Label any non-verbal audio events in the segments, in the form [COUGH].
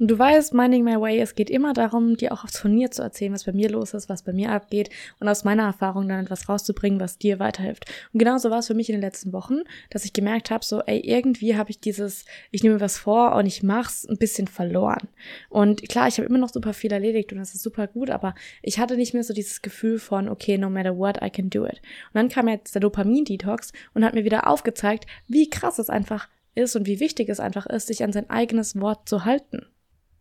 Und du weißt, Minding My Way, es geht immer darum, dir auch von mir zu erzählen, was bei mir los ist, was bei mir abgeht und aus meiner Erfahrung dann etwas rauszubringen, was dir weiterhilft. Und genauso war es für mich in den letzten Wochen, dass ich gemerkt habe, so, ey, irgendwie habe ich dieses, ich nehme was vor und ich mach's ein bisschen verloren. Und klar, ich habe immer noch super viel erledigt und das ist super gut, aber ich hatte nicht mehr so dieses Gefühl von, okay, no matter what, I can do it. Und dann kam jetzt der Dopamin-Detox und hat mir wieder aufgezeigt, wie krass es einfach ist und wie wichtig es einfach ist, sich an sein eigenes Wort zu halten.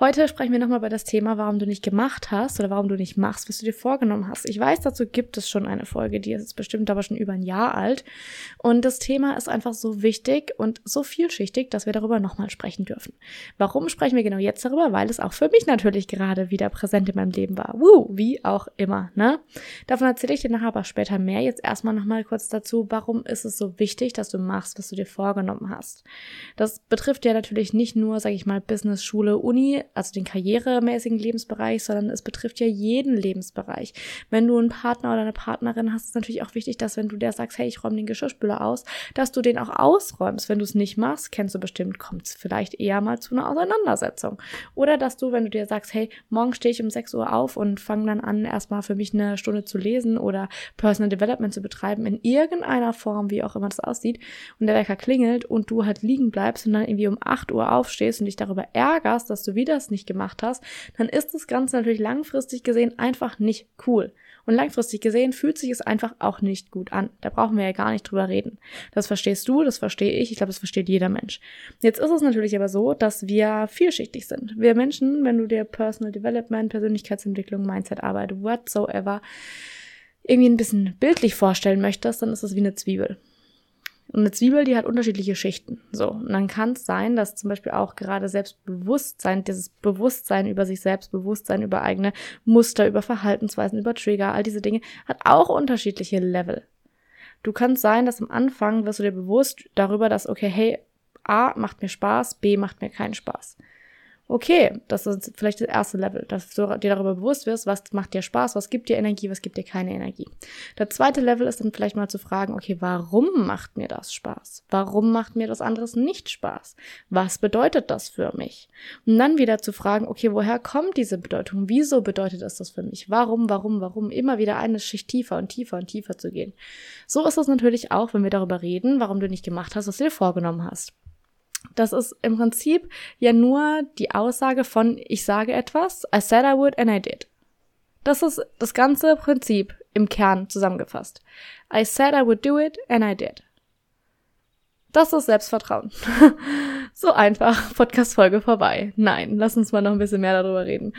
Heute sprechen wir nochmal über das Thema, warum du nicht gemacht hast oder warum du nicht machst, was du dir vorgenommen hast. Ich weiß, dazu gibt es schon eine Folge, die ist bestimmt aber schon über ein Jahr alt. Und das Thema ist einfach so wichtig und so vielschichtig, dass wir darüber nochmal sprechen dürfen. Warum sprechen wir genau jetzt darüber? Weil es auch für mich natürlich gerade wieder präsent in meinem Leben war. Woo, wie auch immer, ne? Davon erzähle ich dir nachher aber später mehr. Jetzt erstmal nochmal kurz dazu, warum ist es so wichtig, dass du machst, was du dir vorgenommen hast. Das betrifft ja natürlich nicht nur, sag ich mal, Business, Schule, Uni, also den karrieremäßigen Lebensbereich, sondern es betrifft ja jeden Lebensbereich. Wenn du einen Partner oder eine Partnerin hast, ist natürlich auch wichtig, dass wenn du der sagst, hey, ich räume den Geschirrspüler aus, dass du den auch ausräumst. Wenn du es nicht machst, kennst du bestimmt, kommt es vielleicht eher mal zu einer Auseinandersetzung. Oder dass du, wenn du dir sagst, hey, morgen stehe ich um 6 Uhr auf und fange dann an, erstmal für mich eine Stunde zu lesen oder Personal Development zu betreiben, in irgendeiner Form, wie auch immer das aussieht, und der Wecker klingelt und du halt liegen bleibst und dann irgendwie um 8 Uhr aufstehst und dich darüber ärgerst, dass du wieder das nicht gemacht hast, dann ist das Ganze natürlich langfristig gesehen einfach nicht cool. Und langfristig gesehen fühlt sich es einfach auch nicht gut an. Da brauchen wir ja gar nicht drüber reden. Das verstehst du, das verstehe ich, ich glaube, das versteht jeder Mensch. Jetzt ist es natürlich aber so, dass wir vielschichtig sind. Wir Menschen, wenn du dir Personal Development, Persönlichkeitsentwicklung, Mindset-Arbeit, whatsoever irgendwie ein bisschen bildlich vorstellen möchtest, dann ist es wie eine Zwiebel. Und eine Zwiebel, die hat unterschiedliche Schichten. So. Und dann kann es sein, dass zum Beispiel auch gerade Selbstbewusstsein, dieses Bewusstsein über sich selbst, Bewusstsein über eigene Muster, über Verhaltensweisen, über Trigger, all diese Dinge, hat auch unterschiedliche Level. Du kannst sein, dass am Anfang wirst du dir bewusst darüber, dass, okay, hey, A macht mir Spaß, B macht mir keinen Spaß okay, das ist vielleicht das erste Level, dass du dir darüber bewusst wirst, was macht dir Spaß, was gibt dir Energie, was gibt dir keine Energie. Der zweite Level ist dann vielleicht mal zu fragen, okay, warum macht mir das Spaß? Warum macht mir das anderes nicht Spaß? Was bedeutet das für mich? Und dann wieder zu fragen, okay, woher kommt diese Bedeutung? Wieso bedeutet es das für mich? Warum, warum, warum? Immer wieder eine Schicht tiefer und tiefer und tiefer zu gehen. So ist es natürlich auch, wenn wir darüber reden, warum du nicht gemacht hast, was du dir vorgenommen hast. Das ist im Prinzip ja nur die Aussage von ich sage etwas, I said I would and I did. Das ist das ganze Prinzip im Kern zusammengefasst. I said I would do it and I did. Das ist Selbstvertrauen. [LAUGHS] so einfach, Podcast-Folge vorbei. Nein, lass uns mal noch ein bisschen mehr darüber reden.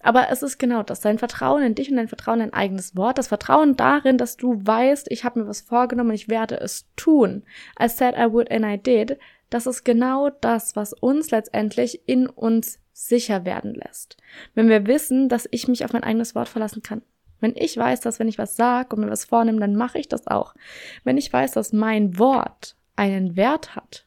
Aber es ist genau das, dein Vertrauen in dich und dein Vertrauen in dein eigenes Wort, das Vertrauen darin, dass du weißt, ich habe mir was vorgenommen und ich werde es tun. I said I would and I did das ist genau das, was uns letztendlich in uns sicher werden lässt. Wenn wir wissen, dass ich mich auf mein eigenes Wort verlassen kann. Wenn ich weiß, dass wenn ich was sage und mir was vornehme, dann mache ich das auch. Wenn ich weiß, dass mein Wort einen Wert hat,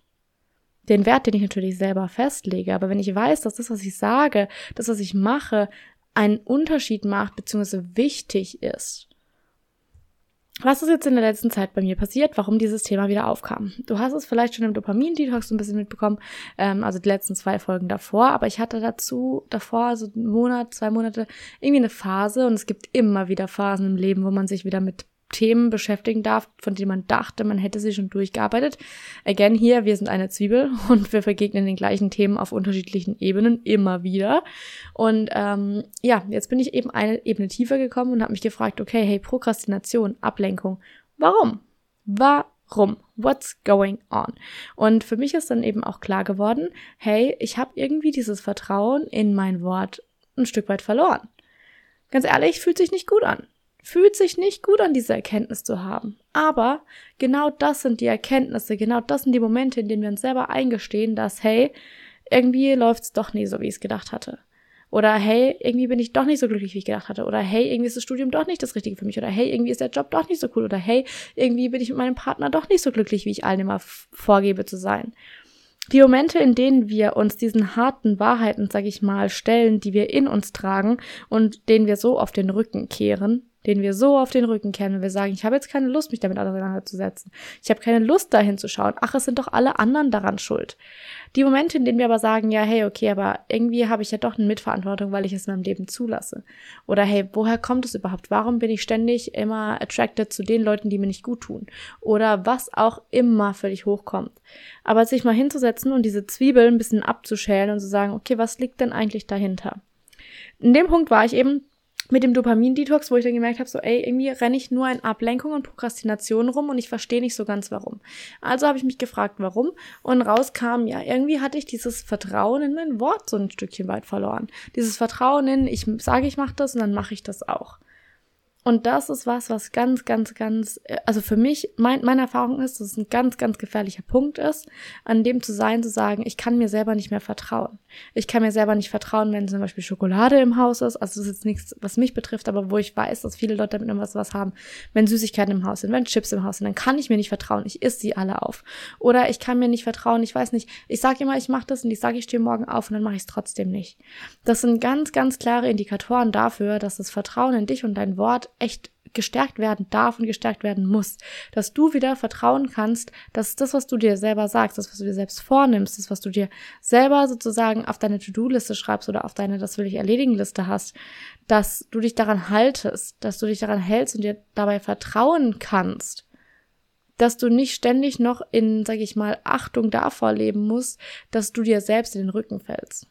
den Wert, den ich natürlich selber festlege, aber wenn ich weiß, dass das, was ich sage, das, was ich mache, einen Unterschied macht, beziehungsweise wichtig ist, was ist jetzt in der letzten Zeit bei mir passiert, warum dieses Thema wieder aufkam? Du hast es vielleicht schon im Dopamin-Detox ein bisschen mitbekommen, ähm, also die letzten zwei Folgen davor, aber ich hatte dazu davor, also einen Monat, zwei Monate, irgendwie eine Phase und es gibt immer wieder Phasen im Leben, wo man sich wieder mit Themen beschäftigen darf, von denen man dachte, man hätte sie schon durchgearbeitet. Again, hier, wir sind eine Zwiebel [LAUGHS] und wir begegnen den gleichen Themen auf unterschiedlichen Ebenen immer wieder. Und ähm, ja, jetzt bin ich eben eine Ebene tiefer gekommen und habe mich gefragt, okay, hey, Prokrastination, Ablenkung, warum? Warum? What's going on? Und für mich ist dann eben auch klar geworden, hey, ich habe irgendwie dieses Vertrauen in mein Wort ein Stück weit verloren. Ganz ehrlich, fühlt sich nicht gut an. Fühlt sich nicht gut an, diese Erkenntnis zu haben. Aber genau das sind die Erkenntnisse, genau das sind die Momente, in denen wir uns selber eingestehen, dass, hey, irgendwie läuft's doch nie so, wie ich es gedacht hatte. Oder hey, irgendwie bin ich doch nicht so glücklich, wie ich gedacht hatte. Oder hey, irgendwie ist das Studium doch nicht das Richtige für mich. Oder hey, irgendwie ist der Job doch nicht so cool. Oder hey, irgendwie bin ich mit meinem Partner doch nicht so glücklich, wie ich allen immer vorgebe zu sein. Die Momente, in denen wir uns diesen harten Wahrheiten, sag ich mal, stellen, die wir in uns tragen und denen wir so auf den Rücken kehren, den wir so auf den Rücken kehren, wenn wir sagen, ich habe jetzt keine Lust, mich damit auseinanderzusetzen. Ich habe keine Lust, dahin zu schauen. Ach, es sind doch alle anderen daran schuld. Die Momente, in denen wir aber sagen, ja, hey, okay, aber irgendwie habe ich ja doch eine Mitverantwortung, weil ich es in meinem Leben zulasse. Oder hey, woher kommt es überhaupt? Warum bin ich ständig immer attracted zu den Leuten, die mir nicht gut tun? Oder was auch immer für dich hochkommt. Aber sich mal hinzusetzen und diese Zwiebel ein bisschen abzuschälen und zu sagen, okay, was liegt denn eigentlich dahinter? In dem Punkt war ich eben, mit dem Dopamin-Detox, wo ich dann gemerkt habe, so, ey, irgendwie renne ich nur in Ablenkung und Prokrastination rum und ich verstehe nicht so ganz warum. Also habe ich mich gefragt, warum und rauskam, ja, irgendwie hatte ich dieses Vertrauen in mein Wort so ein Stückchen weit verloren. Dieses Vertrauen in, ich sage, ich mache das und dann mache ich das auch. Und das ist was, was ganz, ganz, ganz, äh, also für mich, mein, meine Erfahrung ist, dass es ein ganz, ganz gefährlicher Punkt ist, an dem zu sein, zu sagen, ich kann mir selber nicht mehr vertrauen. Ich kann mir selber nicht vertrauen, wenn zum Beispiel Schokolade im Haus ist. Also das ist jetzt nichts, was mich betrifft, aber wo ich weiß, dass viele Leute damit irgendwas was haben. Wenn Süßigkeiten im Haus sind, wenn Chips im Haus sind, dann kann ich mir nicht vertrauen. Ich esse sie alle auf. Oder ich kann mir nicht vertrauen, ich weiß nicht, ich sage immer, ich mache das und ich sage, ich stehe morgen auf und dann mache ich es trotzdem nicht. Das sind ganz, ganz klare Indikatoren dafür, dass das Vertrauen in dich und dein Wort echt gestärkt werden darf und gestärkt werden muss. Dass du wieder vertrauen kannst, dass das, was du dir selber sagst, das, was du dir selbst vornimmst, das, was du dir selber sozusagen auf deine To-Do-Liste schreibst oder auf deine Das will ich erledigen Liste hast, dass du dich daran haltest, dass du dich daran hältst und dir dabei vertrauen kannst. Dass du nicht ständig noch in, sag ich mal, Achtung davor leben musst, dass du dir selbst in den Rücken fällst.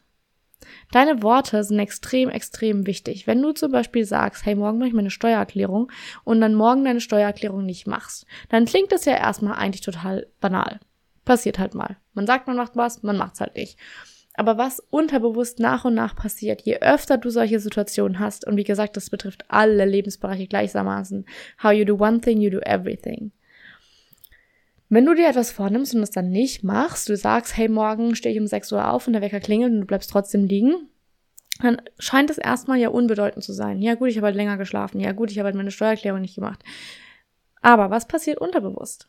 Deine Worte sind extrem, extrem wichtig. Wenn du zum Beispiel sagst, hey, morgen mache ich meine Steuererklärung und dann morgen deine Steuererklärung nicht machst, dann klingt das ja erstmal eigentlich total banal. Passiert halt mal. Man sagt, man macht was, man macht's halt nicht. Aber was unterbewusst nach und nach passiert, je öfter du solche Situationen hast, und wie gesagt, das betrifft alle Lebensbereiche gleichermaßen, how you do one thing, you do everything. Wenn du dir etwas vornimmst und es dann nicht machst, du sagst, hey, morgen stehe ich um 6 Uhr auf und der Wecker klingelt und du bleibst trotzdem liegen, dann scheint es erstmal ja unbedeutend zu sein. Ja gut, ich habe halt länger geschlafen. Ja gut, ich habe halt meine Steuererklärung nicht gemacht. Aber was passiert unterbewusst?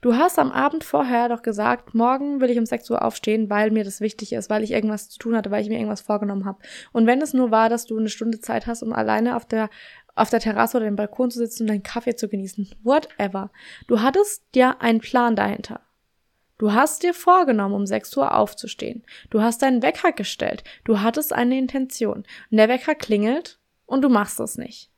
Du hast am Abend vorher doch gesagt, morgen will ich um 6 Uhr aufstehen, weil mir das wichtig ist, weil ich irgendwas zu tun hatte, weil ich mir irgendwas vorgenommen habe. Und wenn es nur war, dass du eine Stunde Zeit hast, um alleine auf der auf der Terrasse oder dem Balkon zu sitzen und deinen Kaffee zu genießen. Whatever. Du hattest dir einen Plan dahinter. Du hast dir vorgenommen, um 6 Uhr aufzustehen. Du hast deinen Wecker gestellt. Du hattest eine Intention. Und der Wecker klingelt und du machst es nicht.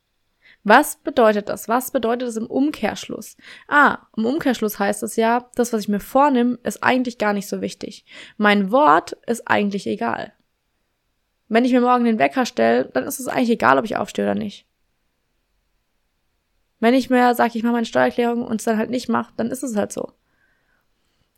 Was bedeutet das? Was bedeutet das im Umkehrschluss? Ah, im Umkehrschluss heißt es ja, das, was ich mir vornehme, ist eigentlich gar nicht so wichtig. Mein Wort ist eigentlich egal. Wenn ich mir morgen den Wecker stelle, dann ist es eigentlich egal, ob ich aufstehe oder nicht. Wenn ich mir sage, ich mache meine Steuererklärung und es dann halt nicht mache, dann ist es halt so.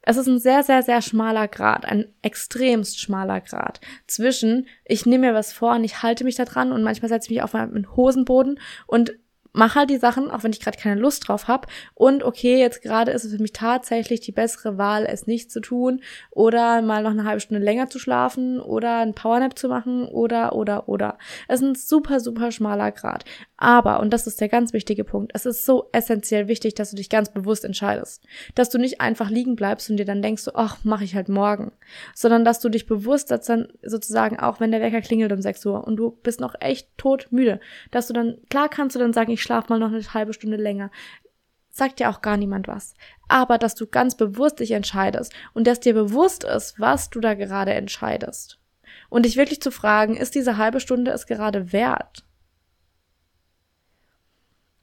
Es ist ein sehr, sehr, sehr schmaler Grad, ein extremst schmaler Grad zwischen, ich nehme mir was vor und ich halte mich da dran und manchmal setze ich mich auf meinen Hosenboden und mach halt die Sachen, auch wenn ich gerade keine Lust drauf habe. Und okay, jetzt gerade ist es für mich tatsächlich die bessere Wahl, es nicht zu tun oder mal noch eine halbe Stunde länger zu schlafen oder ein Powernap zu machen oder, oder, oder. Es ist ein super, super schmaler Grad. Aber, und das ist der ganz wichtige Punkt, es ist so essentiell wichtig, dass du dich ganz bewusst entscheidest. Dass du nicht einfach liegen bleibst und dir dann denkst, ach, mache ich halt morgen. Sondern dass du dich bewusst, dass dann sozusagen auch, wenn der Wecker klingelt um 6 Uhr und du bist noch echt todmüde, dass du dann, klar kannst du dann sagen, ich schlaf mal noch eine halbe Stunde länger. Sagt ja auch gar niemand was. Aber dass du ganz bewusst dich entscheidest und dass dir bewusst ist, was du da gerade entscheidest. Und dich wirklich zu fragen, ist diese halbe Stunde es gerade wert?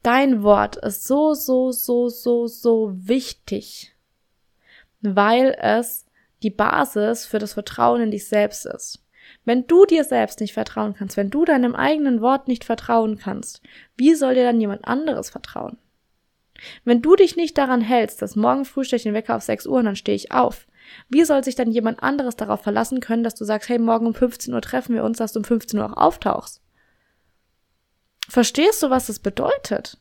Dein Wort ist so, so, so, so, so wichtig, weil es die Basis für das Vertrauen in dich selbst ist. Wenn du dir selbst nicht vertrauen kannst, wenn du deinem eigenen Wort nicht vertrauen kannst, wie soll dir dann jemand anderes vertrauen? Wenn du dich nicht daran hältst, dass morgen früh stehe ich den Wecker auf 6 Uhr und dann stehe ich auf, wie soll sich dann jemand anderes darauf verlassen können, dass du sagst, hey, morgen um 15 Uhr treffen wir uns, dass du um 15 Uhr auch auftauchst? Verstehst du, was das bedeutet?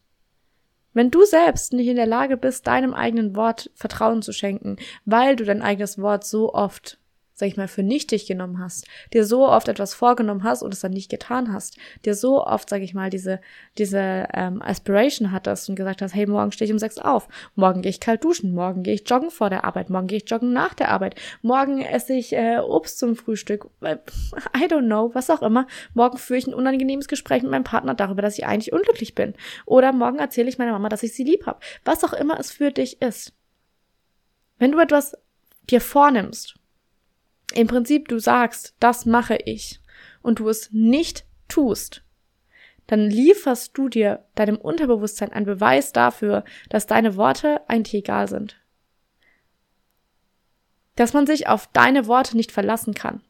Wenn du selbst nicht in der Lage bist, deinem eigenen Wort Vertrauen zu schenken, weil du dein eigenes Wort so oft sag ich mal, für nichtig genommen hast, dir so oft etwas vorgenommen hast und es dann nicht getan hast, dir so oft, sag ich mal, diese, diese ähm, Aspiration hattest und gesagt hast, hey, morgen stehe ich um sechs auf, morgen gehe ich kalt duschen, morgen gehe ich joggen vor der Arbeit, morgen gehe ich joggen nach der Arbeit, morgen esse ich äh, Obst zum Frühstück, I don't know, was auch immer, morgen führe ich ein unangenehmes Gespräch mit meinem Partner darüber, dass ich eigentlich unglücklich bin. Oder morgen erzähle ich meiner Mama, dass ich sie lieb habe, was auch immer es für dich ist. Wenn du etwas dir vornimmst im Prinzip du sagst, das mache ich und du es nicht tust, dann lieferst du dir deinem Unterbewusstsein einen Beweis dafür, dass deine Worte eigentlich egal sind. Dass man sich auf deine Worte nicht verlassen kann.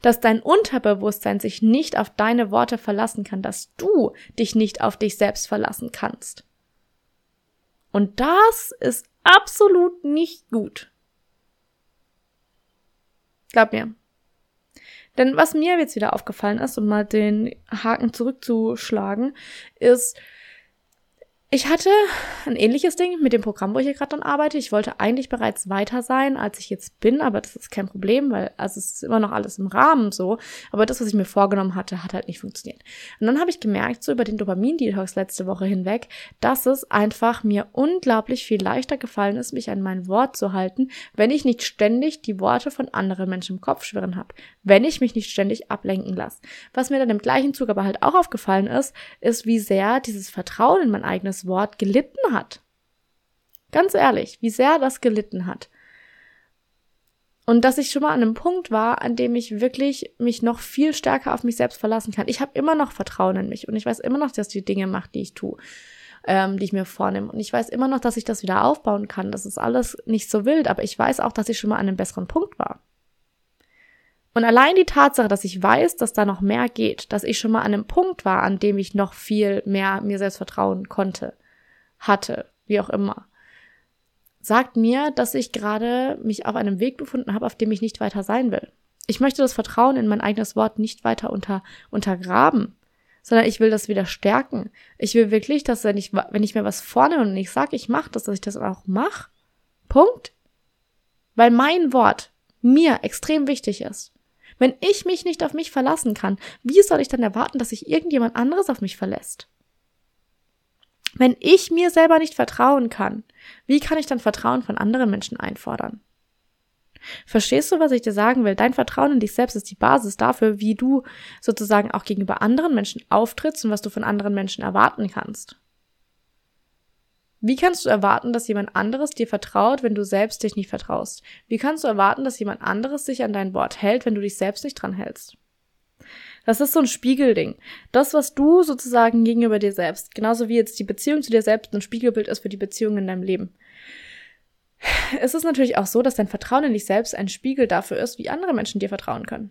Dass dein Unterbewusstsein sich nicht auf deine Worte verlassen kann, dass du dich nicht auf dich selbst verlassen kannst. Und das ist absolut nicht gut. Glaub mir. Denn was mir jetzt wieder aufgefallen ist, um mal den Haken zurückzuschlagen, ist, ich hatte ein ähnliches Ding mit dem Programm, wo ich hier gerade dann arbeite. Ich wollte eigentlich bereits weiter sein, als ich jetzt bin, aber das ist kein Problem, weil also es ist immer noch alles im Rahmen so. Aber das, was ich mir vorgenommen hatte, hat halt nicht funktioniert. Und dann habe ich gemerkt, so über den Dopamin-Detox letzte Woche hinweg, dass es einfach mir unglaublich viel leichter gefallen ist, mich an mein Wort zu halten, wenn ich nicht ständig die Worte von anderen Menschen im Kopf schwirren habe. Wenn ich mich nicht ständig ablenken lasse. Was mir dann im gleichen Zug aber halt auch aufgefallen ist, ist, wie sehr dieses Vertrauen in mein eigenes Wort gelitten hat. Ganz ehrlich, wie sehr das gelitten hat. Und dass ich schon mal an einem Punkt war, an dem ich wirklich mich noch viel stärker auf mich selbst verlassen kann. Ich habe immer noch Vertrauen in mich und ich weiß immer noch, dass die Dinge macht, die ich tue, ähm, die ich mir vornehme. Und ich weiß immer noch, dass ich das wieder aufbauen kann. Das ist alles nicht so wild, aber ich weiß auch, dass ich schon mal an einem besseren Punkt war. Und allein die Tatsache, dass ich weiß, dass da noch mehr geht, dass ich schon mal an einem Punkt war, an dem ich noch viel mehr mir selbst vertrauen konnte, hatte, wie auch immer, sagt mir, dass ich gerade mich auf einem Weg befunden habe, auf dem ich nicht weiter sein will. Ich möchte das Vertrauen in mein eigenes Wort nicht weiter unter, untergraben, sondern ich will das wieder stärken. Ich will wirklich, dass wenn ich, wenn ich mir was vornehme und ich sage, ich mache das, dass ich das auch mache. Punkt. Weil mein Wort mir extrem wichtig ist. Wenn ich mich nicht auf mich verlassen kann, wie soll ich dann erwarten, dass sich irgendjemand anderes auf mich verlässt? Wenn ich mir selber nicht vertrauen kann, wie kann ich dann Vertrauen von anderen Menschen einfordern? Verstehst du, was ich dir sagen will? Dein Vertrauen in dich selbst ist die Basis dafür, wie du sozusagen auch gegenüber anderen Menschen auftrittst und was du von anderen Menschen erwarten kannst. Wie kannst du erwarten, dass jemand anderes dir vertraut, wenn du selbst dich nicht vertraust? Wie kannst du erwarten, dass jemand anderes sich an dein Wort hält, wenn du dich selbst nicht dran hältst? Das ist so ein Spiegelding. Das, was du sozusagen gegenüber dir selbst, genauso wie jetzt die Beziehung zu dir selbst ein Spiegelbild ist für die Beziehung in deinem Leben. Es ist natürlich auch so, dass dein Vertrauen in dich selbst ein Spiegel dafür ist, wie andere Menschen dir vertrauen können.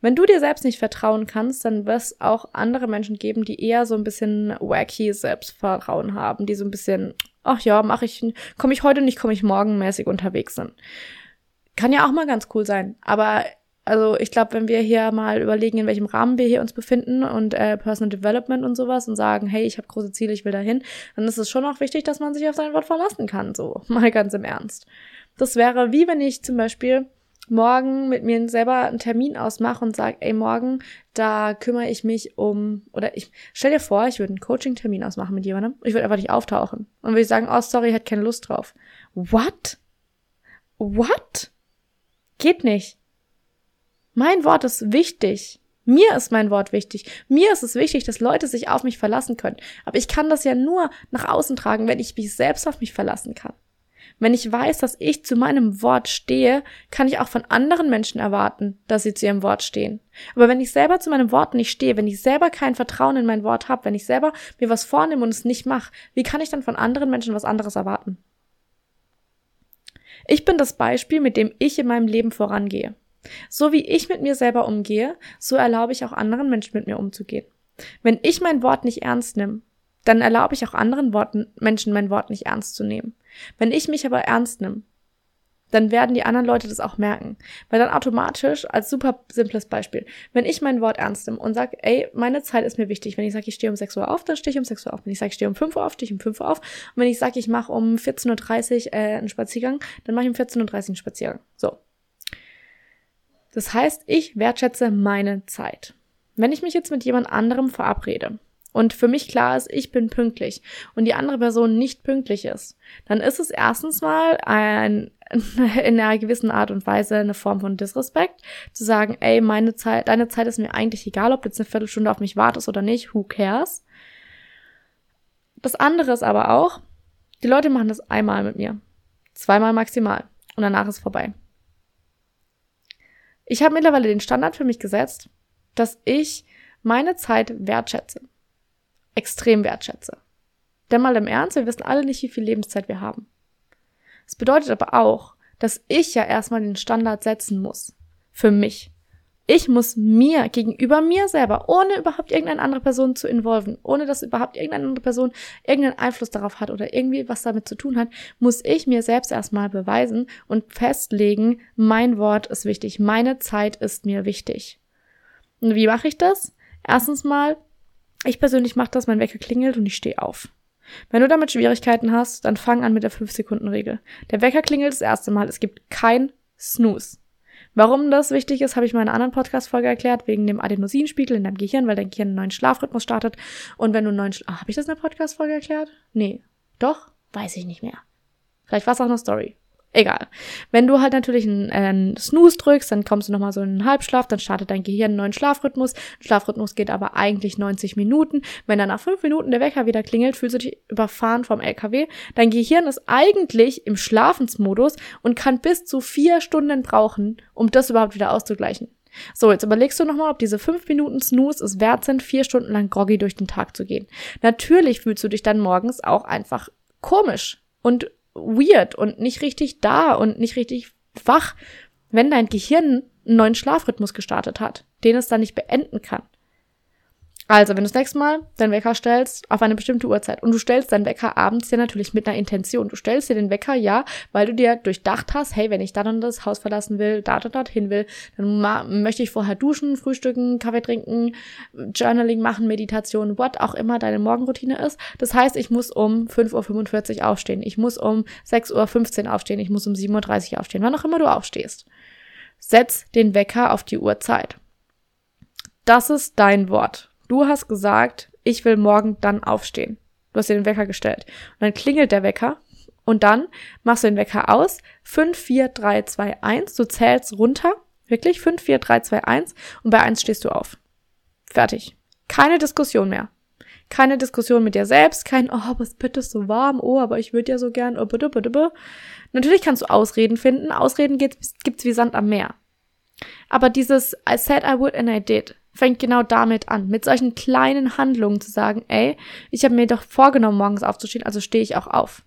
Wenn du dir selbst nicht vertrauen kannst, dann wird auch andere Menschen geben, die eher so ein bisschen wacky Selbstvertrauen haben, die so ein bisschen, ach ja, mache ich, komme ich heute nicht, komme ich morgen mäßig unterwegs sind. Kann ja auch mal ganz cool sein, aber also ich glaube, wenn wir hier mal überlegen, in welchem Rahmen wir hier uns befinden und äh, Personal Development und sowas und sagen, hey, ich habe große Ziele, ich will dahin, dann ist es schon auch wichtig, dass man sich auf sein Wort verlassen kann, so [LAUGHS] mal ganz im Ernst. Das wäre wie wenn ich zum Beispiel morgen mit mir selber einen Termin ausmache und sage, ey, morgen, da kümmere ich mich um, oder ich stell dir vor, ich würde einen Coaching-Termin ausmachen mit jemandem, ich würde einfach nicht auftauchen. Und würde sagen, oh, sorry, hat keine Lust drauf. What? What? Geht nicht. Mein Wort ist wichtig. Mir ist mein Wort wichtig. Mir ist es wichtig, dass Leute sich auf mich verlassen können. Aber ich kann das ja nur nach außen tragen, wenn ich mich selbst auf mich verlassen kann. Wenn ich weiß, dass ich zu meinem Wort stehe, kann ich auch von anderen Menschen erwarten, dass sie zu ihrem Wort stehen. Aber wenn ich selber zu meinem Wort nicht stehe, wenn ich selber kein Vertrauen in mein Wort habe, wenn ich selber mir was vornehme und es nicht mache, wie kann ich dann von anderen Menschen was anderes erwarten? Ich bin das Beispiel, mit dem ich in meinem Leben vorangehe. So wie ich mit mir selber umgehe, so erlaube ich auch anderen Menschen mit mir umzugehen. Wenn ich mein Wort nicht ernst nehme, dann erlaube ich auch anderen Worten, Menschen mein Wort nicht ernst zu nehmen. Wenn ich mich aber ernst nehme, dann werden die anderen Leute das auch merken. Weil dann automatisch, als super simples Beispiel, wenn ich mein Wort ernst nehme und sage, ey, meine Zeit ist mir wichtig. Wenn ich sage, ich stehe um 6 Uhr auf, dann stehe ich um 6 Uhr auf. Wenn ich sage, ich stehe um 5 Uhr auf, stehe ich um 5 Uhr auf. Und wenn ich sage, ich mache um 14.30 Uhr äh, einen Spaziergang, dann mache ich um 14.30 Uhr einen Spaziergang. So. Das heißt, ich wertschätze meine Zeit. Wenn ich mich jetzt mit jemand anderem verabrede und für mich klar ist, ich bin pünktlich und die andere Person nicht pünktlich ist, dann ist es erstens mal ein, [LAUGHS] in einer gewissen Art und Weise eine Form von Disrespekt, zu sagen, ey, meine Zeit, deine Zeit ist mir eigentlich egal, ob du jetzt eine Viertelstunde auf mich wartest oder nicht, who cares? Das andere ist aber auch, die Leute machen das einmal mit mir, zweimal maximal und danach ist vorbei. Ich habe mittlerweile den Standard für mich gesetzt, dass ich meine Zeit wertschätze extrem wertschätze. Denn mal im Ernst, wir wissen alle nicht, wie viel Lebenszeit wir haben. Es bedeutet aber auch, dass ich ja erstmal den Standard setzen muss. Für mich. Ich muss mir gegenüber mir selber, ohne überhaupt irgendeine andere Person zu involven, ohne dass überhaupt irgendeine andere Person irgendeinen Einfluss darauf hat oder irgendwie was damit zu tun hat, muss ich mir selbst erstmal beweisen und festlegen, mein Wort ist wichtig, meine Zeit ist mir wichtig. Und wie mache ich das? Erstens mal ich persönlich mache das, mein Wecker klingelt und ich stehe auf. Wenn du damit Schwierigkeiten hast, dann fang an mit der 5-Sekunden-Regel. Der Wecker klingelt das erste Mal, es gibt kein Snooze. Warum das wichtig ist, habe ich mal in einer anderen Podcast-Folge erklärt, wegen dem Adenosinspiegel in deinem Gehirn, weil dein Gehirn einen neuen Schlafrhythmus startet. Und wenn du einen neuen... Sch ah, habe ich das in der Podcast-Folge erklärt? Nee. Doch? Weiß ich nicht mehr. Vielleicht war es auch eine Story. Egal. Wenn du halt natürlich einen, äh, einen Snooze drückst, dann kommst du nochmal so in einen Halbschlaf, dann startet dein Gehirn einen neuen Schlafrhythmus. Schlafrhythmus geht aber eigentlich 90 Minuten. Wenn dann nach fünf Minuten der Wecker wieder klingelt, fühlst du dich überfahren vom LKW. Dein Gehirn ist eigentlich im Schlafensmodus und kann bis zu vier Stunden brauchen, um das überhaupt wieder auszugleichen. So, jetzt überlegst du nochmal, ob diese fünf Minuten Snooze es wert sind, vier Stunden lang groggy durch den Tag zu gehen. Natürlich fühlst du dich dann morgens auch einfach komisch und weird und nicht richtig da und nicht richtig wach, wenn dein Gehirn einen neuen Schlafrhythmus gestartet hat, den es dann nicht beenden kann. Also, wenn du das nächste Mal deinen Wecker stellst auf eine bestimmte Uhrzeit und du stellst deinen Wecker abends ja natürlich mit einer Intention. Du stellst dir den Wecker ja, weil du dir durchdacht hast, hey, wenn ich dann das Haus verlassen will, da und dort hin will, dann möchte ich vorher duschen, frühstücken, Kaffee trinken, Journaling machen, Meditation, what auch immer deine Morgenroutine ist. Das heißt, ich muss um 5.45 Uhr aufstehen. Ich muss um 6.15 Uhr aufstehen. Ich muss um 7.30 Uhr aufstehen. Wann auch immer du aufstehst. Setz den Wecker auf die Uhrzeit. Das ist dein Wort. Du hast gesagt, ich will morgen dann aufstehen. Du hast dir den Wecker gestellt. Und dann klingelt der Wecker und dann machst du den Wecker aus. 5, 4, 3, 2, 1. Du zählst runter. Wirklich 5, 4, 3, 2, 1. Und bei 1 stehst du auf. Fertig. Keine Diskussion mehr. Keine Diskussion mit dir selbst, kein, oh, aber es bitte so warm, oh, aber ich würde ja so gern, oh, bitte, bitte, bitte. Natürlich kannst du Ausreden finden. Ausreden gibt's, gibt's wie Sand am Meer. Aber dieses I said I would and I did, fängt genau damit an, mit solchen kleinen Handlungen zu sagen, ey, ich habe mir doch vorgenommen, morgens aufzustehen, also stehe ich auch auf.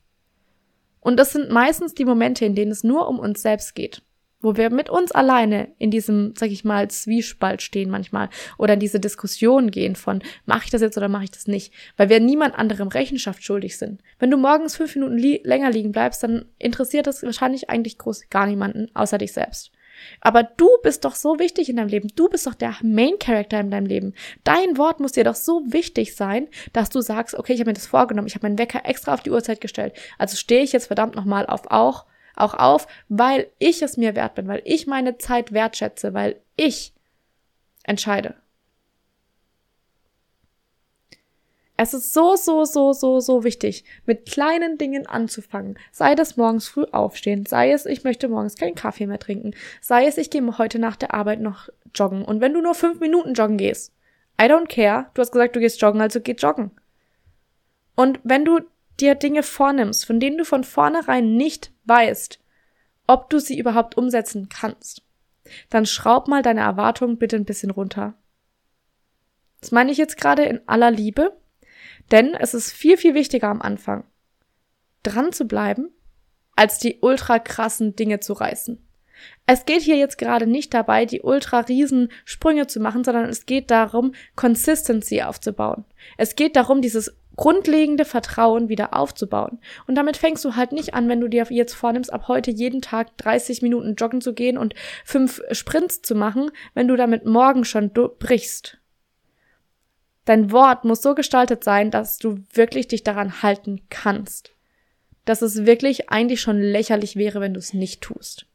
Und das sind meistens die Momente, in denen es nur um uns selbst geht, wo wir mit uns alleine in diesem, sag ich mal, Zwiespalt stehen manchmal oder in diese Diskussion gehen von, mache ich das jetzt oder mache ich das nicht, weil wir niemand anderem Rechenschaft schuldig sind. Wenn du morgens fünf Minuten li länger liegen bleibst, dann interessiert das wahrscheinlich eigentlich groß gar niemanden außer dich selbst. Aber du bist doch so wichtig in deinem Leben. Du bist doch der Main Character in deinem Leben. Dein Wort muss dir doch so wichtig sein, dass du sagst, okay, ich habe mir das vorgenommen, ich habe meinen Wecker extra auf die Uhrzeit gestellt. Also stehe ich jetzt verdammt nochmal auf auch, auch auf, weil ich es mir wert bin, weil ich meine Zeit wertschätze, weil ich entscheide. Es ist so, so, so, so, so wichtig, mit kleinen Dingen anzufangen. Sei das morgens früh aufstehen, sei es, ich möchte morgens keinen Kaffee mehr trinken, sei es, ich gehe heute nach der Arbeit noch joggen. Und wenn du nur fünf Minuten joggen gehst, I don't care, du hast gesagt, du gehst joggen, also geh joggen. Und wenn du dir Dinge vornimmst, von denen du von vornherein nicht weißt, ob du sie überhaupt umsetzen kannst, dann schraub mal deine Erwartungen bitte ein bisschen runter. Das meine ich jetzt gerade in aller Liebe, denn es ist viel, viel wichtiger am Anfang, dran zu bleiben, als die ultra krassen Dinge zu reißen. Es geht hier jetzt gerade nicht dabei, die ultra riesen Sprünge zu machen, sondern es geht darum, Consistency aufzubauen. Es geht darum, dieses grundlegende Vertrauen wieder aufzubauen. Und damit fängst du halt nicht an, wenn du dir jetzt vornimmst, ab heute jeden Tag 30 Minuten joggen zu gehen und fünf Sprints zu machen, wenn du damit morgen schon brichst. Dein Wort muss so gestaltet sein, dass du wirklich dich daran halten kannst. Dass es wirklich eigentlich schon lächerlich wäre, wenn du es nicht tust.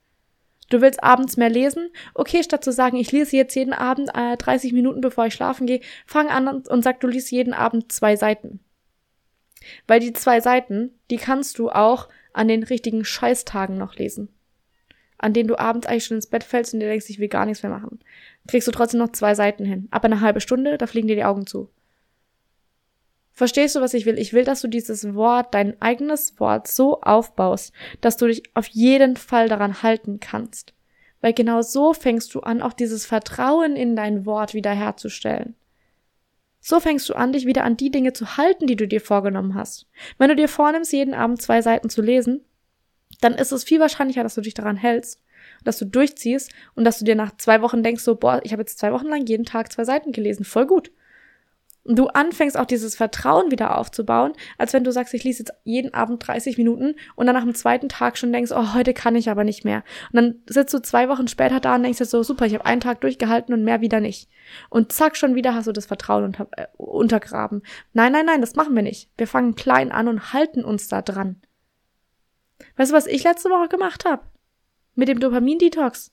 Du willst abends mehr lesen? Okay, statt zu sagen, ich lese jetzt jeden Abend äh, 30 Minuten, bevor ich schlafen gehe, fang an und sag, du liest jeden Abend zwei Seiten. Weil die zwei Seiten, die kannst du auch an den richtigen Scheißtagen noch lesen. An denen du abends eigentlich schon ins Bett fällst und dir denkst, ich will gar nichts mehr machen. Kriegst du trotzdem noch zwei Seiten hin. Aber eine halbe Stunde, da fliegen dir die Augen zu. Verstehst du, was ich will? Ich will, dass du dieses Wort, dein eigenes Wort so aufbaust, dass du dich auf jeden Fall daran halten kannst. Weil genau so fängst du an, auch dieses Vertrauen in dein Wort wiederherzustellen. So fängst du an, dich wieder an die Dinge zu halten, die du dir vorgenommen hast. Wenn du dir vornimmst, jeden Abend zwei Seiten zu lesen, dann ist es viel wahrscheinlicher, dass du dich daran hältst, dass du durchziehst und dass du dir nach zwei Wochen denkst, so, boah, ich habe jetzt zwei Wochen lang jeden Tag zwei Seiten gelesen, voll gut du anfängst auch dieses Vertrauen wieder aufzubauen, als wenn du sagst, ich lese jetzt jeden Abend 30 Minuten und dann nach dem zweiten Tag schon denkst, oh, heute kann ich aber nicht mehr. Und dann sitzt du zwei Wochen später da und denkst dir so, super, ich habe einen Tag durchgehalten und mehr wieder nicht. Und zack, schon wieder hast du das Vertrauen unter, äh, untergraben. Nein, nein, nein, das machen wir nicht. Wir fangen klein an und halten uns da dran. Weißt du, was ich letzte Woche gemacht habe? Mit dem Dopamin-Detox.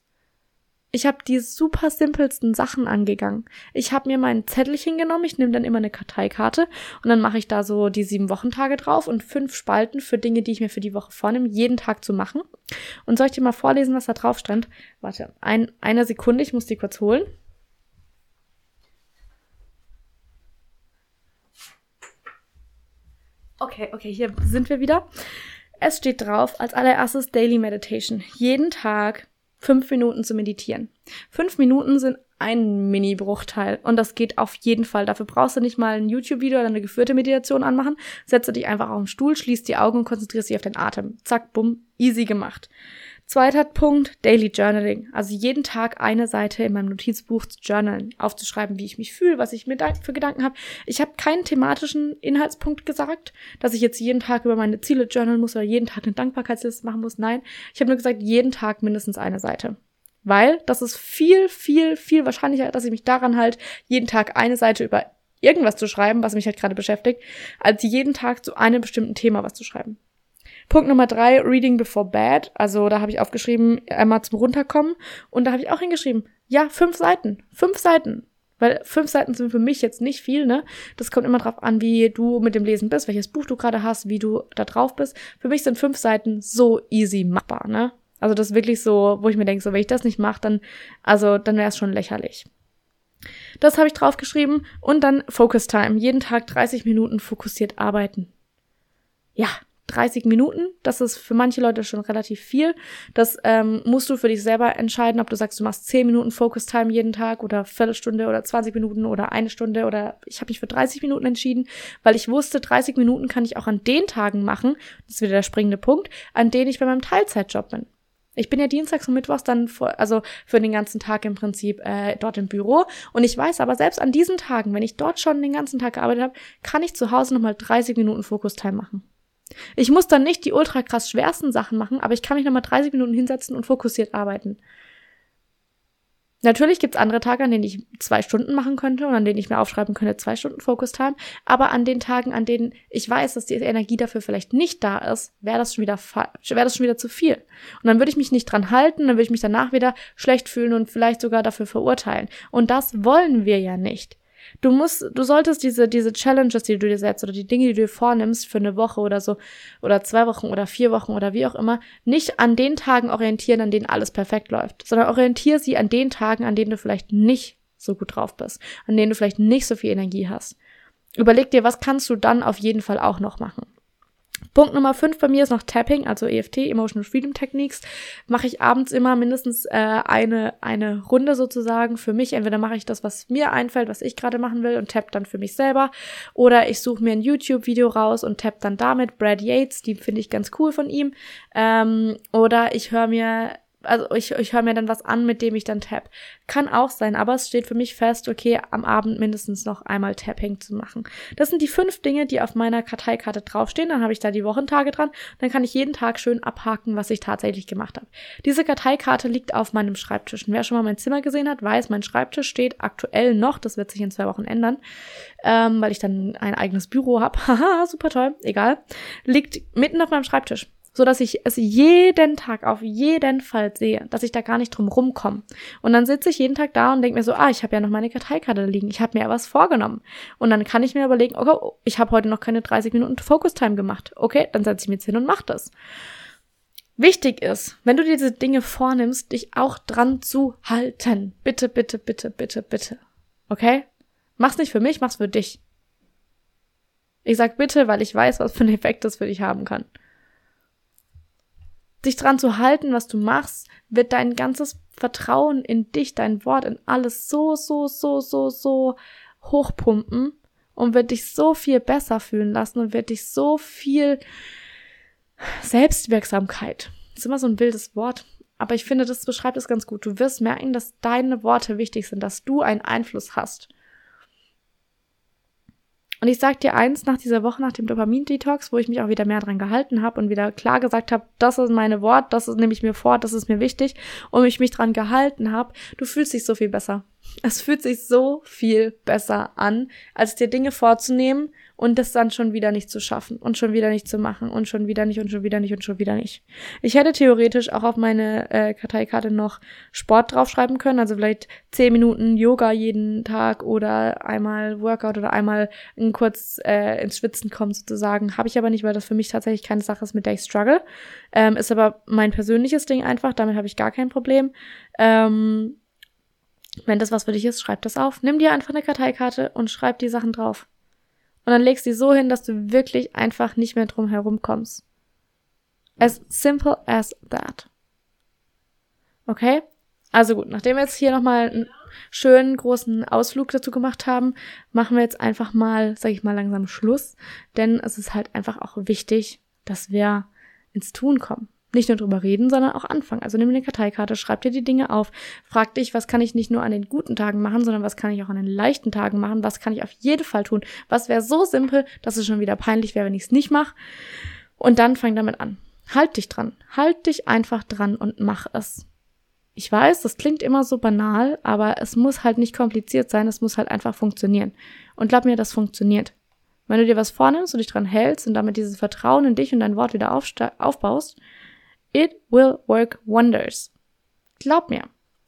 Ich habe die super simpelsten Sachen angegangen. Ich habe mir mein Zettelchen genommen, ich nehme dann immer eine Karteikarte und dann mache ich da so die sieben Wochentage drauf und fünf Spalten für Dinge, die ich mir für die Woche vornehme, jeden Tag zu machen. Und soll ich dir mal vorlesen, was da drauf stand? Warte, ein, eine Sekunde, ich muss die kurz holen. Okay, okay, hier sind wir wieder. Es steht drauf als allererstes Daily Meditation. Jeden Tag fünf Minuten zu meditieren. Fünf Minuten sind ein Mini-Bruchteil und das geht auf jeden Fall. Dafür brauchst du nicht mal ein YouTube-Video oder eine geführte Meditation anmachen. Setze dich einfach auf den Stuhl, schließ die Augen und konzentrierst dich auf den Atem. Zack, bumm, easy gemacht. Zweiter Punkt, Daily Journaling. Also jeden Tag eine Seite in meinem Notizbuch zu journalen, aufzuschreiben, wie ich mich fühle, was ich mir für Gedanken habe. Ich habe keinen thematischen Inhaltspunkt gesagt, dass ich jetzt jeden Tag über meine Ziele journalen muss oder jeden Tag eine Dankbarkeitsliste machen muss. Nein, ich habe nur gesagt, jeden Tag mindestens eine Seite. Weil das ist viel, viel, viel wahrscheinlicher, dass ich mich daran halt, jeden Tag eine Seite über irgendwas zu schreiben, was mich halt gerade beschäftigt, als jeden Tag zu einem bestimmten Thema was zu schreiben. Punkt Nummer drei, Reading Before Bed. Also da habe ich aufgeschrieben, einmal zum Runterkommen. Und da habe ich auch hingeschrieben, ja, fünf Seiten. Fünf Seiten. Weil fünf Seiten sind für mich jetzt nicht viel, ne? Das kommt immer drauf an, wie du mit dem Lesen bist, welches Buch du gerade hast, wie du da drauf bist. Für mich sind fünf Seiten so easy machbar, ne? Also das ist wirklich so, wo ich mir denke, so wenn ich das nicht mache, dann, also dann wäre es schon lächerlich. Das habe ich draufgeschrieben und dann Focus Time. Jeden Tag 30 Minuten fokussiert arbeiten. Ja, 30 Minuten. Das ist für manche Leute schon relativ viel. Das ähm, musst du für dich selber entscheiden, ob du sagst, du machst 10 Minuten Focus Time jeden Tag oder Viertelstunde oder 20 Minuten oder eine Stunde oder ich habe mich für 30 Minuten entschieden, weil ich wusste, 30 Minuten kann ich auch an den Tagen machen, das ist wieder der springende Punkt, an denen ich bei meinem Teilzeitjob bin. Ich bin ja dienstags und mittwochs dann vor, also für den ganzen Tag im Prinzip äh, dort im Büro. Und ich weiß aber, selbst an diesen Tagen, wenn ich dort schon den ganzen Tag gearbeitet habe, kann ich zu Hause nochmal 30 Minuten Focus Time machen. Ich muss dann nicht die ultra krass schwersten Sachen machen, aber ich kann mich nochmal 30 Minuten hinsetzen und fokussiert arbeiten. Natürlich gibt's andere Tage, an denen ich zwei Stunden machen könnte und an denen ich mir aufschreiben könnte, zwei Stunden Focus Time. Aber an den Tagen, an denen ich weiß, dass die Energie dafür vielleicht nicht da ist, wäre das schon wäre das schon wieder zu viel. Und dann würde ich mich nicht dran halten, dann würde ich mich danach wieder schlecht fühlen und vielleicht sogar dafür verurteilen. Und das wollen wir ja nicht. Du musst, du solltest diese, diese Challenges, die du dir setzt oder die Dinge, die du dir vornimmst für eine Woche oder so oder zwei Wochen oder vier Wochen oder wie auch immer, nicht an den Tagen orientieren, an denen alles perfekt läuft, sondern orientiere sie an den Tagen, an denen du vielleicht nicht so gut drauf bist, an denen du vielleicht nicht so viel Energie hast. Überleg dir, was kannst du dann auf jeden Fall auch noch machen. Punkt Nummer 5 bei mir ist noch Tapping, also EFT, Emotional Freedom Techniques. Mache ich abends immer mindestens äh, eine, eine Runde sozusagen für mich. Entweder mache ich das, was mir einfällt, was ich gerade machen will und tapp dann für mich selber. Oder ich suche mir ein YouTube-Video raus und tapp dann damit. Brad Yates, die finde ich ganz cool von ihm. Ähm, oder ich höre mir also ich, ich höre mir dann was an, mit dem ich dann tap. Kann auch sein, aber es steht für mich fest, okay, am Abend mindestens noch einmal Tapping zu machen. Das sind die fünf Dinge, die auf meiner Karteikarte draufstehen. Dann habe ich da die Wochentage dran. Dann kann ich jeden Tag schön abhaken, was ich tatsächlich gemacht habe. Diese Karteikarte liegt auf meinem Schreibtisch. Und wer schon mal mein Zimmer gesehen hat, weiß, mein Schreibtisch steht aktuell noch, das wird sich in zwei Wochen ändern, ähm, weil ich dann ein eigenes Büro habe. [LAUGHS] Haha, super toll, egal. Liegt mitten auf meinem Schreibtisch so dass ich es jeden Tag auf jeden Fall sehe, dass ich da gar nicht drum rumkomme. Und dann sitze ich jeden Tag da und denke mir so, ah, ich habe ja noch meine Karteikarte liegen, ich habe mir ja was vorgenommen. Und dann kann ich mir überlegen, okay, ich habe heute noch keine 30 Minuten Focus Time gemacht. Okay, dann setze ich mich jetzt hin und mach das. Wichtig ist, wenn du dir diese Dinge vornimmst, dich auch dran zu halten. Bitte, bitte, bitte, bitte, bitte. Okay? Mach's nicht für mich, mach's für dich. Ich sag bitte, weil ich weiß, was für einen Effekt das für dich haben kann dich dran zu halten, was du machst, wird dein ganzes Vertrauen in dich, dein Wort, in alles so, so, so, so, so hochpumpen und wird dich so viel besser fühlen lassen und wird dich so viel Selbstwirksamkeit. Das ist immer so ein wildes Wort, aber ich finde, das beschreibt es ganz gut. Du wirst merken, dass deine Worte wichtig sind, dass du einen Einfluss hast. Und ich sag dir eins, nach dieser Woche, nach dem Dopamin-Detox, wo ich mich auch wieder mehr dran gehalten habe und wieder klar gesagt habe, das ist meine Wort, das nehme ich mir vor, das ist mir wichtig und ich mich dran gehalten habe, du fühlst dich so viel besser. Es fühlt sich so viel besser an, als dir Dinge vorzunehmen und das dann schon wieder nicht zu schaffen und schon wieder nicht zu machen und schon wieder nicht und schon wieder nicht und schon wieder nicht. Ich hätte theoretisch auch auf meine äh, Karteikarte noch Sport draufschreiben können, also vielleicht zehn Minuten Yoga jeden Tag oder einmal Workout oder einmal kurz äh, ins Schwitzen kommen sozusagen. Habe ich aber nicht, weil das für mich tatsächlich keine Sache ist, mit der ich struggle. Ähm, ist aber mein persönliches Ding einfach, damit habe ich gar kein Problem. Ähm, wenn das was für dich ist, schreib das auf. Nimm dir einfach eine Karteikarte und schreib die Sachen drauf. Und dann legst du sie so hin, dass du wirklich einfach nicht mehr drum herum kommst. As simple as that. Okay? Also gut, nachdem wir jetzt hier nochmal einen schönen großen Ausflug dazu gemacht haben, machen wir jetzt einfach mal, sag ich mal, langsam Schluss. Denn es ist halt einfach auch wichtig, dass wir ins Tun kommen. Nicht nur drüber reden, sondern auch anfangen. Also nimm eine Karteikarte, schreib dir die Dinge auf, frag dich, was kann ich nicht nur an den guten Tagen machen, sondern was kann ich auch an den leichten Tagen machen, was kann ich auf jeden Fall tun, was wäre so simpel, dass es schon wieder peinlich wäre, wenn ich es nicht mache. Und dann fang damit an. Halt dich dran. Halt dich einfach dran und mach es. Ich weiß, das klingt immer so banal, aber es muss halt nicht kompliziert sein, es muss halt einfach funktionieren. Und glaub mir, das funktioniert. Wenn du dir was vornimmst und dich dran hältst und damit dieses Vertrauen in dich und dein Wort wieder aufbaust, It will work wonders. Glaub mir.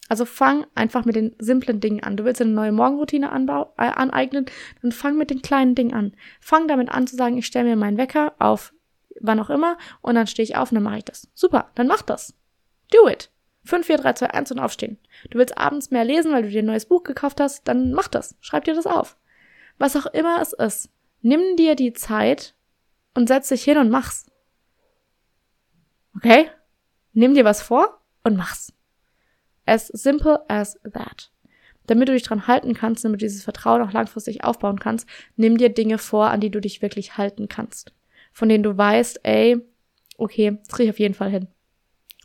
Also fang einfach mit den simplen Dingen an. Du willst eine neue Morgenroutine äh, aneignen, dann fang mit den kleinen Dingen an. Fang damit an zu sagen, ich stelle mir meinen Wecker auf wann auch immer und dann stehe ich auf und dann mache ich das. Super, dann mach das. Do it. 5, 4, 3, 2, 1 und aufstehen. Du willst abends mehr lesen, weil du dir ein neues Buch gekauft hast, dann mach das. Schreib dir das auf. Was auch immer es ist, nimm dir die Zeit und setz dich hin und mach's. Okay? Nimm dir was vor und mach's. As simple as that. Damit du dich dran halten kannst, damit du dieses Vertrauen auch langfristig aufbauen kannst, nimm dir Dinge vor, an die du dich wirklich halten kannst. Von denen du weißt, ey, okay, das krieg ich auf jeden Fall hin.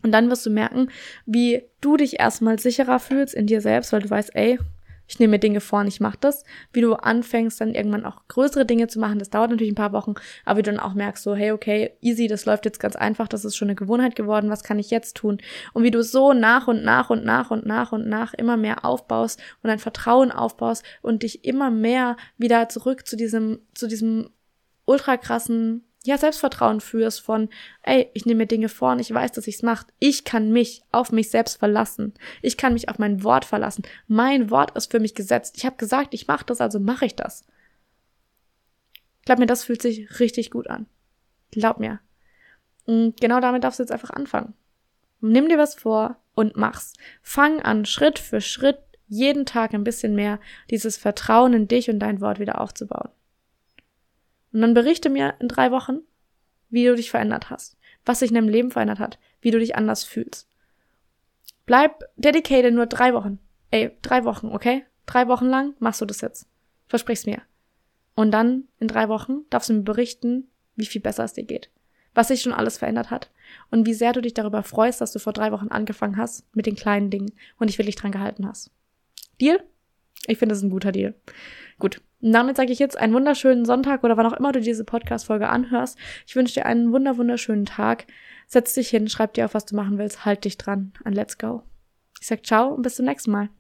Und dann wirst du merken, wie du dich erstmal sicherer fühlst in dir selbst, weil du weißt, ey, ich nehme mir Dinge vor und ich mache das. Wie du anfängst, dann irgendwann auch größere Dinge zu machen, das dauert natürlich ein paar Wochen, aber wie du dann auch merkst, so, hey, okay, easy, das läuft jetzt ganz einfach, das ist schon eine Gewohnheit geworden, was kann ich jetzt tun? Und wie du so nach und nach und nach und nach und nach immer mehr aufbaust und dein Vertrauen aufbaust und dich immer mehr wieder zurück zu diesem, zu diesem ultra krassen ja, Selbstvertrauen führst von, ey, ich nehme mir Dinge vor und ich weiß, dass ich's mache. Ich kann mich auf mich selbst verlassen. Ich kann mich auf mein Wort verlassen. Mein Wort ist für mich gesetzt. Ich habe gesagt, ich mache das, also mache ich das. Glaub mir, das fühlt sich richtig gut an. Glaub mir. Und genau damit darfst du jetzt einfach anfangen. Nimm dir was vor und mach's. Fang an, Schritt für Schritt, jeden Tag ein bisschen mehr dieses Vertrauen in dich und dein Wort wieder aufzubauen. Und dann berichte mir in drei Wochen, wie du dich verändert hast, was sich in deinem Leben verändert hat, wie du dich anders fühlst. Bleib dedicated nur drei Wochen. Ey, drei Wochen, okay? Drei Wochen lang machst du das jetzt. Versprich's mir. Und dann in drei Wochen darfst du mir berichten, wie viel besser es dir geht. Was sich schon alles verändert hat. Und wie sehr du dich darüber freust, dass du vor drei Wochen angefangen hast mit den kleinen Dingen und dich wirklich dran gehalten hast. Deal? Ich finde, das ist ein guter Deal. Gut. Und damit sage ich jetzt einen wunderschönen Sonntag oder wann auch immer du diese Podcast-Folge anhörst. Ich wünsche dir einen wunder, wunderschönen Tag. Setz dich hin, schreib dir auf, was du machen willst, halt dich dran und let's go. Ich sag ciao und bis zum nächsten Mal.